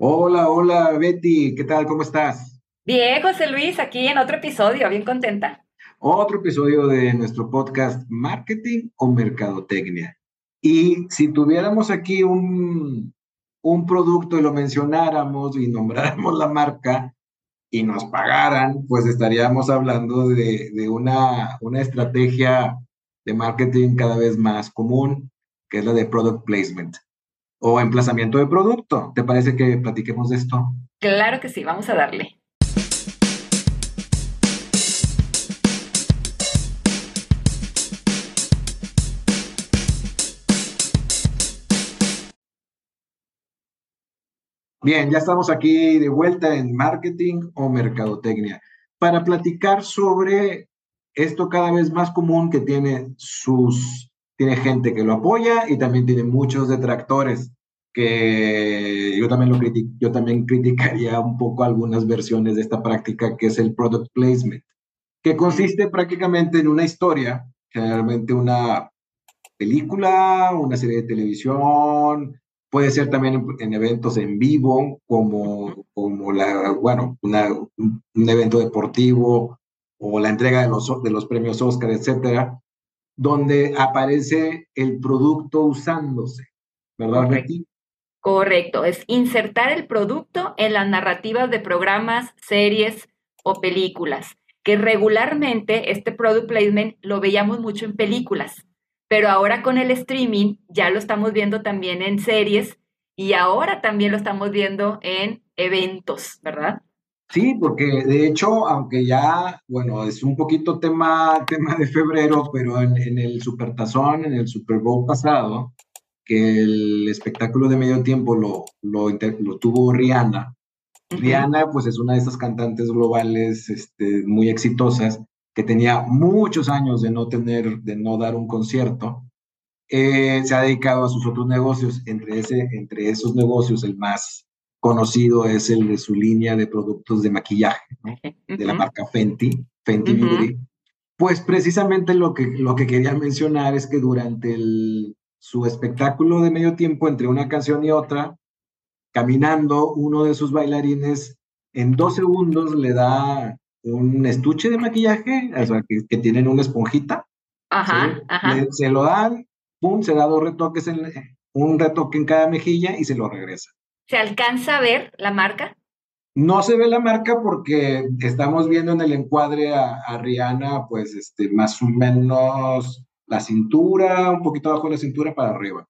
Hola, hola Betty, ¿qué tal? ¿Cómo estás? Bien, José Luis, aquí en otro episodio, bien contenta. Otro episodio de nuestro podcast Marketing o Mercadotecnia. Y si tuviéramos aquí un, un producto y lo mencionáramos y nombráramos la marca y nos pagaran, pues estaríamos hablando de, de una, una estrategia de marketing cada vez más común, que es la de product placement o emplazamiento de producto. ¿Te parece que platiquemos de esto? Claro que sí, vamos a darle. Bien, ya estamos aquí de vuelta en marketing o mercadotecnia para platicar sobre esto cada vez más común que tiene sus tiene gente que lo apoya y también tiene muchos detractores que yo también lo yo también criticaría un poco algunas versiones de esta práctica que es el product placement, que consiste prácticamente en una historia, generalmente una película, una serie de televisión, puede ser también en, eventos en vivo, como, como la, bueno, una, un, evento deportivo o la entrega de los, de los premios Oscar, etcétera, donde aparece el producto usándose, ¿verdad, Correcto. Correcto, es insertar el producto en las narrativas de programas, series o películas, que regularmente este product placement lo veíamos mucho en películas, pero ahora con el streaming ya lo estamos viendo también en series y ahora también lo estamos viendo en eventos, ¿verdad? Sí, porque de hecho, aunque ya, bueno, es un poquito tema, tema de febrero, pero en, en el Supertazón, en el Super Bowl pasado, que el espectáculo de medio tiempo lo, lo, lo tuvo Rihanna. Rihanna, pues es una de esas cantantes globales este, muy exitosas que tenía muchos años de no tener, de no dar un concierto. Eh, se ha dedicado a sus otros negocios, entre, ese, entre esos negocios el más conocido es el de su línea de productos de maquillaje, de la marca Fenty, Fenty Beauty. Pues precisamente lo que, lo que quería mencionar es que durante el, su espectáculo de medio tiempo entre una canción y otra, caminando, uno de sus bailarines en dos segundos le da un estuche de maquillaje, o sea, que, tienen una esponjita. Ajá, ajá. se lo dan, pum, se da dos retoques, en, un retoque en cada mejilla y se lo regresa. ¿Se alcanza a ver la marca? No se ve la marca porque estamos viendo en el encuadre a, Rihanna, pues, este, más o menos la cintura, un poquito abajo de la cintura para arriba.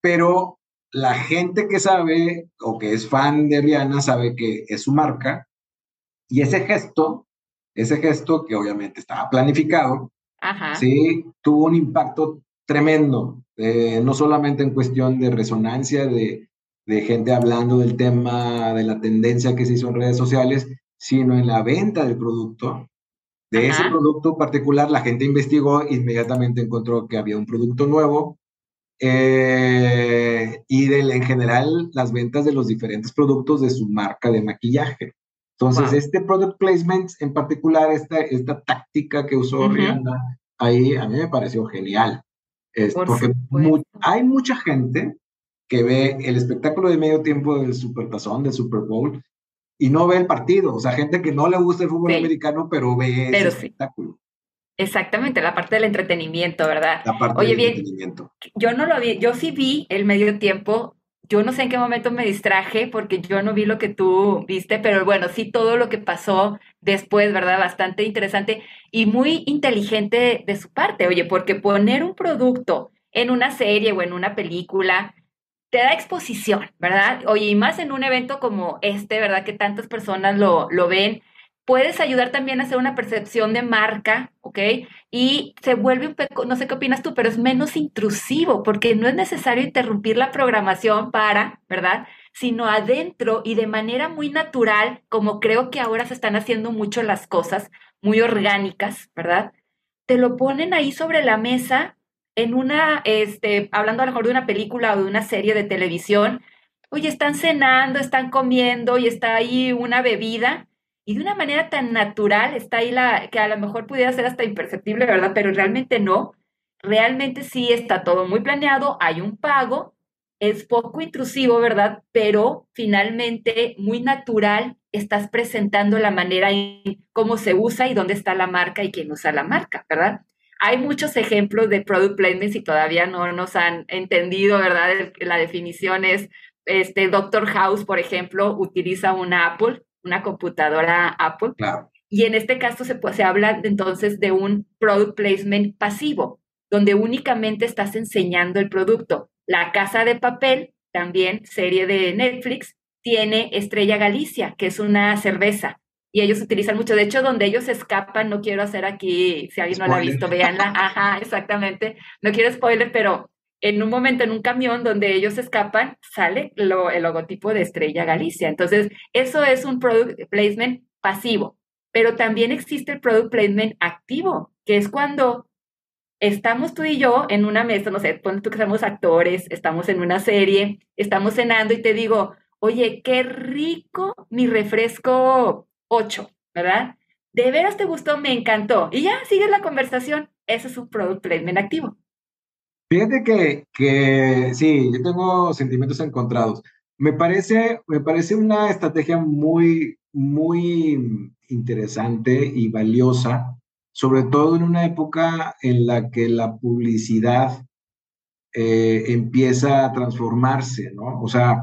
Pero la gente que sabe o que es fan de Rihanna sabe que es su marca y ese gesto, ese gesto que obviamente estaba planificado, sí, tuvo un impacto tremendo, eh, no solamente en cuestión de resonancia de, de gente hablando del tema, de la tendencia que se hizo en redes sociales, sino en la venta del producto. De ese producto particular, la gente investigó, inmediatamente encontró que había un producto nuevo eh, y de, en general las ventas de los diferentes productos de su marca de maquillaje. Entonces, este product placement en particular, esta, esta táctica que usó Rihanna, ahí a mí me pareció genial. Es porque hay mucha gente que ve el espectáculo de medio tiempo del Supertazón, del Super Bowl, y no ve el partido. O sea, gente que no le gusta el fútbol americano, pero ve el espectáculo. Exactamente, la parte del entretenimiento, ¿verdad? La parte Oye, del bien, entretenimiento. Yo no lo vi, yo sí vi el medio tiempo. Yo no sé en qué momento me distraje porque yo no vi lo que tú viste, pero bueno, sí todo lo que pasó después, ¿verdad? Bastante interesante y muy inteligente de su parte, oye, porque poner un producto en una serie o en una película te da exposición, ¿verdad? Oye, y más en un evento como este, ¿verdad? Que tantas personas lo, lo ven, puedes ayudar también a hacer una percepción de marca, ¿ok? Y se vuelve un poco, no sé qué opinas tú, pero es menos intrusivo porque no es necesario interrumpir la programación para, ¿verdad? Sino adentro y de manera muy natural, como creo que ahora se están haciendo mucho las cosas, muy orgánicas, ¿verdad? Te lo ponen ahí sobre la mesa en una, este, hablando a lo mejor de una película o de una serie de televisión, oye, están cenando, están comiendo y está ahí una bebida y de una manera tan natural está ahí la, que a lo mejor pudiera ser hasta imperceptible, ¿verdad? Pero realmente no. Realmente sí está todo muy planeado, hay un pago es poco intrusivo, ¿verdad? Pero finalmente muy natural estás presentando la manera en cómo se usa y dónde está la marca y quién usa la marca, ¿verdad? Hay muchos ejemplos de product placement y todavía no nos han entendido, ¿verdad? La definición es, este, Doctor House, por ejemplo, utiliza una Apple, una computadora Apple. Claro. Y en este caso se, se habla entonces de un product placement pasivo, donde únicamente estás enseñando el producto. La Casa de Papel, también serie de Netflix, tiene Estrella Galicia, que es una cerveza. Y ellos utilizan mucho. De hecho, donde ellos escapan, no quiero hacer aquí, si alguien no la ha visto, véanla. Ajá, exactamente. No quiero spoiler, pero en un momento en un camión donde ellos escapan, sale el logotipo de Estrella Galicia. Entonces, eso es un product placement pasivo. Pero también existe el product placement activo, que es cuando estamos tú y yo en una mesa, no sé, ponte tú que somos actores, estamos en una serie, estamos cenando y te digo, oye, qué rico mi refresco 8, ¿verdad? De veras te gustó, me encantó. Y ya, sigues la conversación. Ese es un product placement activo. Fíjate que, que sí, yo tengo sentimientos encontrados. Me parece, me parece una estrategia muy, muy interesante y valiosa, sobre todo en una época en la que la publicidad eh, empieza a transformarse, ¿no? O sea,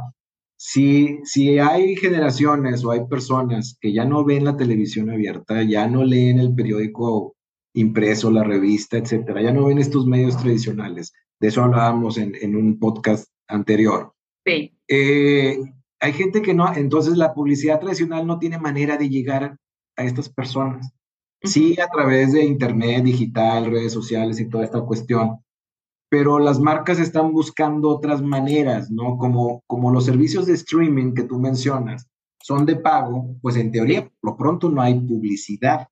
si, si hay generaciones o hay personas que ya no ven la televisión abierta, ya no leen el periódico impreso, la revista, etcétera, ya no ven estos medios tradicionales, de eso hablábamos en, en un podcast anterior. Sí. Eh, hay gente que no, entonces la publicidad tradicional no tiene manera de llegar a estas personas. Sí, a través de internet, digital, redes sociales y toda esta cuestión, pero las marcas están buscando otras maneras, ¿no? Como, como los servicios de streaming que tú mencionas son de pago, pues en teoría, por lo pronto no hay publicidad,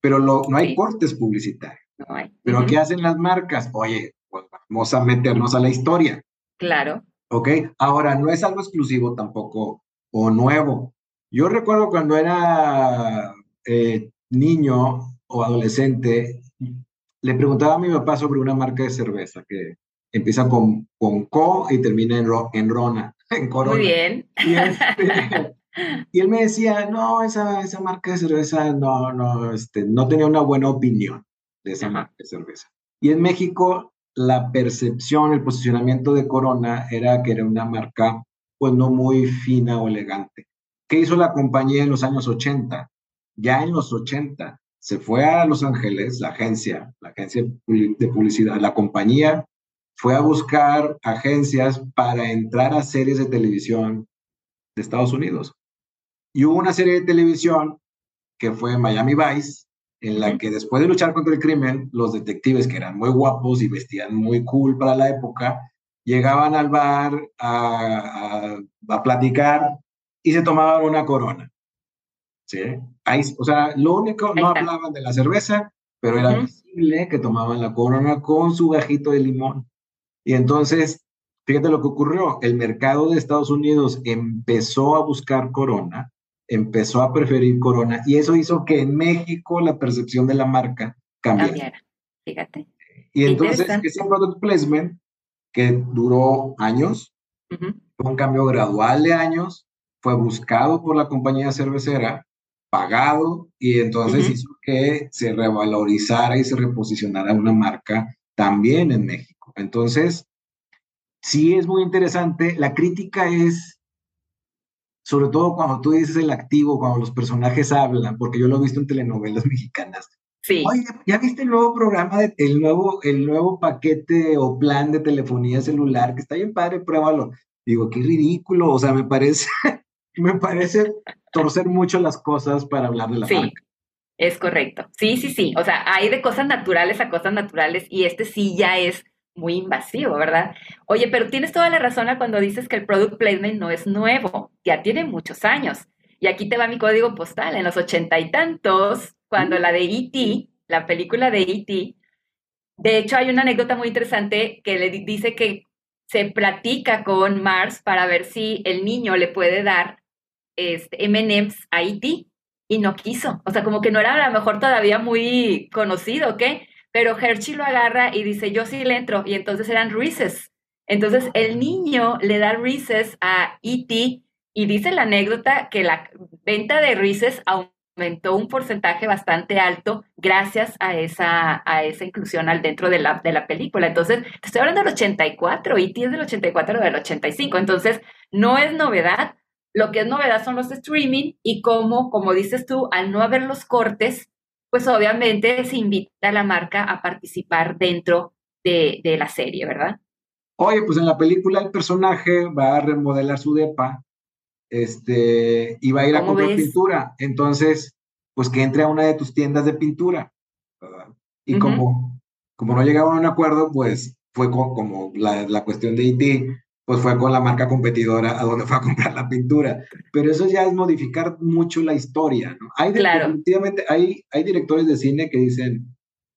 pero lo, no hay cortes publicitarios. No hay. Pero ¿qué hacen las marcas? Oye, pues vamos a meternos a la historia. Claro. ¿Ok? Ahora, no es algo exclusivo tampoco o nuevo. Yo recuerdo cuando era eh, niño o adolescente, le preguntaba a mi papá sobre una marca de cerveza que empieza con, con Co y termina en, en Rona, en Corona. Muy bien. Y, este, y él me decía, no, esa, esa marca de cerveza no, no, este, no tenía una buena opinión de esa Ajá. marca de cerveza. Y en México, la percepción, el posicionamiento de Corona era que era una marca, pues no muy fina o elegante. ¿Qué hizo la compañía en los años 80? Ya en los 80 se fue a Los Ángeles, la agencia, la agencia de publicidad, la compañía fue a buscar agencias para entrar a series de televisión de Estados Unidos. Y hubo una serie de televisión que fue Miami Vice, en la que después de luchar contra el crimen, los detectives, que eran muy guapos y vestían muy cool para la época, llegaban al bar a, a, a platicar y se tomaban una corona. ¿Sí? Ahí, o sea, lo único, no hablaban de la cerveza, pero era uh -huh. visible que tomaban la corona con su gajito de limón. Y entonces, fíjate lo que ocurrió, el mercado de Estados Unidos empezó a buscar corona, empezó a preferir corona, y eso hizo que en México la percepción de la marca cambiara. Cambiara, fíjate. Y entonces, ese product placement, que duró años, uh -huh. fue un cambio gradual de años, fue buscado por la compañía cervecera, pagado y entonces uh -huh. hizo que se revalorizara y se reposicionara una marca también en México. Entonces, sí es muy interesante. La crítica es, sobre todo cuando tú dices el activo, cuando los personajes hablan, porque yo lo he visto en telenovelas mexicanas. Sí. Oye, ¿ya viste el nuevo programa, de, el, nuevo, el nuevo paquete o plan de telefonía celular? Que está bien padre, pruébalo. Digo, qué ridículo, o sea, me parece, me parece torcer mucho las cosas para hablar de la sí, marca. Es correcto. Sí, sí, sí. O sea, hay de cosas naturales a cosas naturales y este sí ya es muy invasivo, ¿verdad? Oye, pero tienes toda la razón cuando dices que el product placement no es nuevo, ya tiene muchos años. Y aquí te va mi código postal, en los ochenta y tantos, cuando la de E.T., la película de E.T., de hecho hay una anécdota muy interesante que le dice que se platica con Mars para ver si el niño le puede dar este, M&M's a E.T. y no quiso. O sea, como que no era a lo mejor todavía muy conocido, ¿ok? Pero Hershey lo agarra y dice, yo sí le entro. Y entonces eran Reese's. Entonces el niño le da Reese's a E.T. y dice la anécdota que la venta de Reese's aumentó un porcentaje bastante alto gracias a esa, a esa inclusión al dentro de la, de la película. Entonces, te estoy hablando del 84, E.T. es del 84 o del 85. Entonces, no es novedad. Lo que es novedad son los streaming y cómo, como dices tú, al no haber los cortes, pues obviamente se invita a la marca a participar dentro de, de la serie, ¿verdad? Oye, pues en la película el personaje va a remodelar su depa este, y va a ir a comprar pintura. Entonces, pues que entre a una de tus tiendas de pintura. Y como, como no llegaban a un acuerdo, pues fue como la, la cuestión de IT, pues fue con la marca competidora a donde fue a comprar la pintura. Pero eso ya es modificar mucho la historia, ¿no? Hay definitivamente, hay, hay directores de cine que dicen,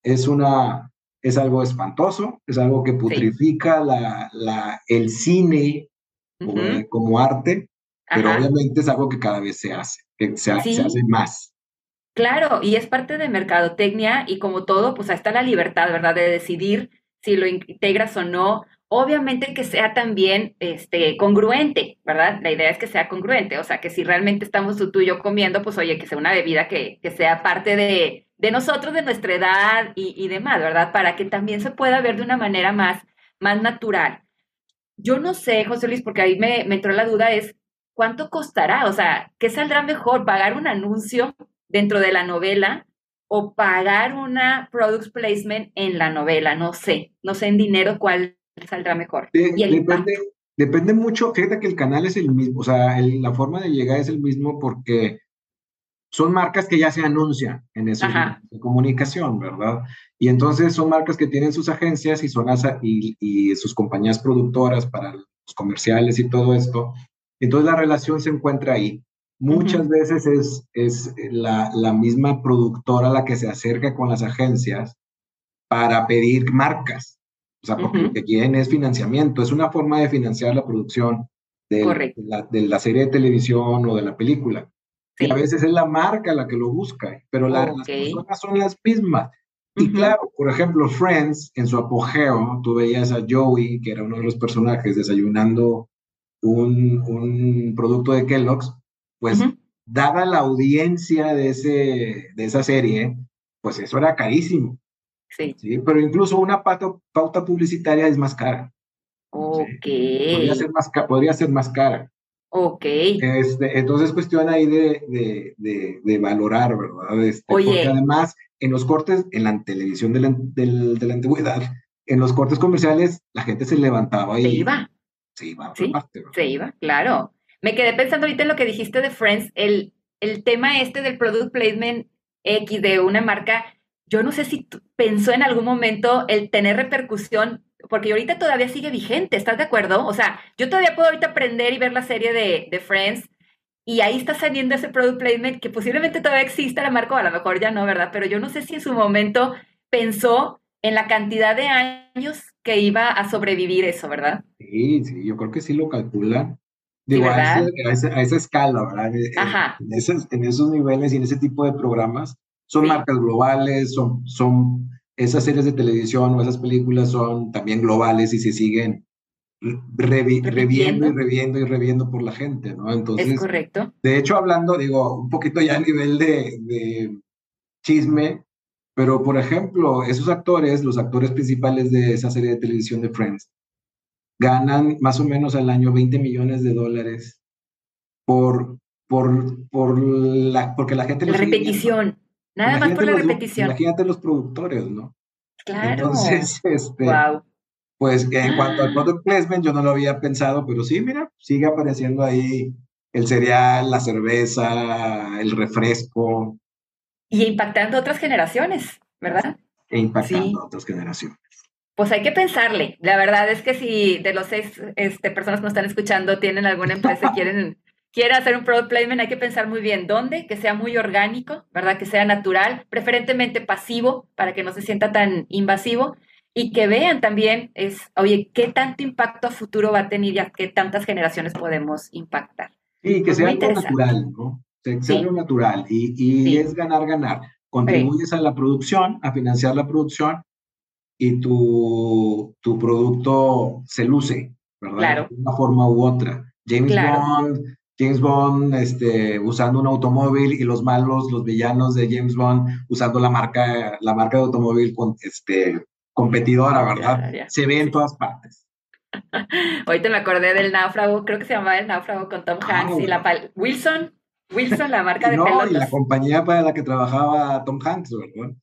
es una, es algo espantoso, es algo que putrifica la, la, el cine como, arte, pero obviamente es algo que cada vez se hace, que se, se, hace más. Claro, y es parte de mercadotecnia y como todo, pues ahí está la libertad, ¿verdad? De decidir si lo integras o no. Obviamente que sea también este, congruente, ¿verdad? La idea es que sea congruente, o sea, que si realmente estamos tú y yo comiendo, pues oye, que sea una bebida que, que sea parte de, de nosotros, de nuestra edad y, demás, ¿verdad? Para que también se pueda ver de una manera más, más natural. Yo no sé, José Luis, porque ahí me, me entró la duda, es cuánto costará, o sea, ¿qué saldrá mejor? ¿Pagar un anuncio dentro de la novela o pagar una product placement en la novela? No sé, no sé en dinero cuál saldrá mejor. depende, depende mucho, fíjate que el canal es el mismo, o sea, la forma de llegar es el mismo porque son marcas que ya se anuncian en esa comunicación, ¿verdad? Y entonces son marcas que tienen sus agencias y, son y, y, sus compañías productoras para los comerciales y todo esto. Entonces la relación se encuentra ahí. Muchas veces es, es la, la, misma productora la que se acerca con las agencias para pedir marcas. O sea, porque lo que quieren es financiamiento. Es una forma de financiar la producción de la, de la serie de televisión o de la película. Y a veces es la marca la que lo busca, pero las personas son las mismas. Y claro, por ejemplo, Friends, en su apogeo, tú veías a Joey, que era uno de los personajes, desayunando un, un producto de Kellogg's, pues dada la audiencia de, ese, de esa serie, pues eso era carísimo. Sí. ¿sí? Pero incluso una pauta, pauta publicitaria es más cara. Ok. Podría, ser más, podría ser más cara. Ok. Este, entonces, cuestión ahí de, de, de, valorar, ¿verdad? Este, Oye. Porque además, en los cortes, en la televisión de la, de la antigüedad, en los cortes comerciales, la gente se levantaba y... Se iba. Se iba. Sí, se iba, claro. Me quedé pensando ahorita en lo que dijiste de Friends, el, el tema este del product placement X de una marca, yo no sé si pensó en algún momento el tener repercusión porque ahorita todavía sigue vigente, ¿estás de acuerdo? O sea, yo todavía puedo ahorita aprender y ver la serie de, de Friends y ahí está saliendo ese product placement que posiblemente todavía exista la marca, o a lo mejor ya no, ¿verdad? Pero yo no sé si en su momento pensó en la cantidad de años que iba a sobrevivir eso, ¿verdad? Sí, sí, yo creo que sí lo calculan. Digo, a, esa, escala, ¿verdad? Ajá. En, esos, en esos niveles y en ese tipo de programas son marcas globales, son, son esas series de televisión o esas películas son también globales y se siguen reviendo y reviendo y reviendo por la gente, ¿no? Entonces, es correcto. De hecho, hablando, digo, un poquito ya a nivel de, de chisme, pero por ejemplo, esos actores, los actores principales de esa serie de televisión de Friends, ganan más o menos al año 20 millones de dólares por, por, por la, porque la gente... La repetición. Nada más por la repetición. Imagínate los productores, ¿no? Claro. Entonces, este, pues en cuanto al product placement, yo no lo había pensado, pero sí, mira, sigue apareciendo ahí el cereal, la cerveza, el refresco. Y impactando a otras generaciones, ¿verdad? E impactando a otras generaciones. Pues hay que pensarle. La verdad es que si de los seis este, personas que nos están escuchando tienen alguna empresa y quieren quiere hacer un product placement, hay que pensar muy bien dónde, que sea muy orgánico, ¿verdad? Que sea natural, preferentemente pasivo, para que no se sienta tan invasivo y que vean también, es, oye, qué tanto impacto a futuro va a tener y a qué tantas generaciones podemos impactar. Y que sea algo natural, ¿no? Que sea algo natural y, y es ganar, ganar. Contribuyes a la producción, a financiar la producción y tu, tu producto se luce, ¿verdad? Claro. De una forma u otra. James Bond, James Bond este, usando un automóvil y los malos, los villanos de James Bond usando la marca, la marca de automóvil con, este, competidora, ¿verdad? Se ve en todas partes. Ahorita me acordé del náufrago, creo que se llamaba el náufrago con Tom Hanks y la Wilson, Wilson, la marca de no, y la compañía para la que trabajaba Tom Hanks, ¿verdad?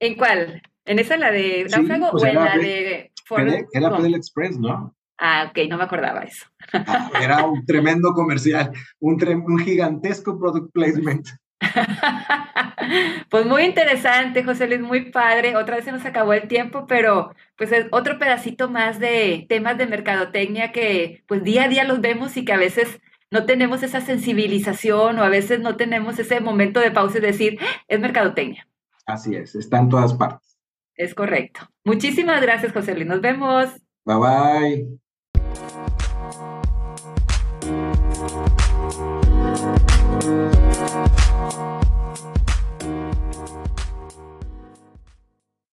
¿En cuál? ¿En esa la de náufrago pues o en la de Ford? Era Fidel Express, ¿no? Ah, ok, no me acordaba eso. Ah, era un tremendo comercial, un, un gigantesco product placement. pues muy interesante, José Luis, muy padre. Otra vez se nos acabó el tiempo, pero pues es otro pedacito más de temas de mercadotecnia que pues día a día los vemos y que a veces no tenemos esa sensibilización o a veces no tenemos ese momento de pausa y decir, ah, es mercadotecnia. Así es, está en todas partes. Es correcto. Muchísimas gracias, José Luis. Nos vemos. Bye bye.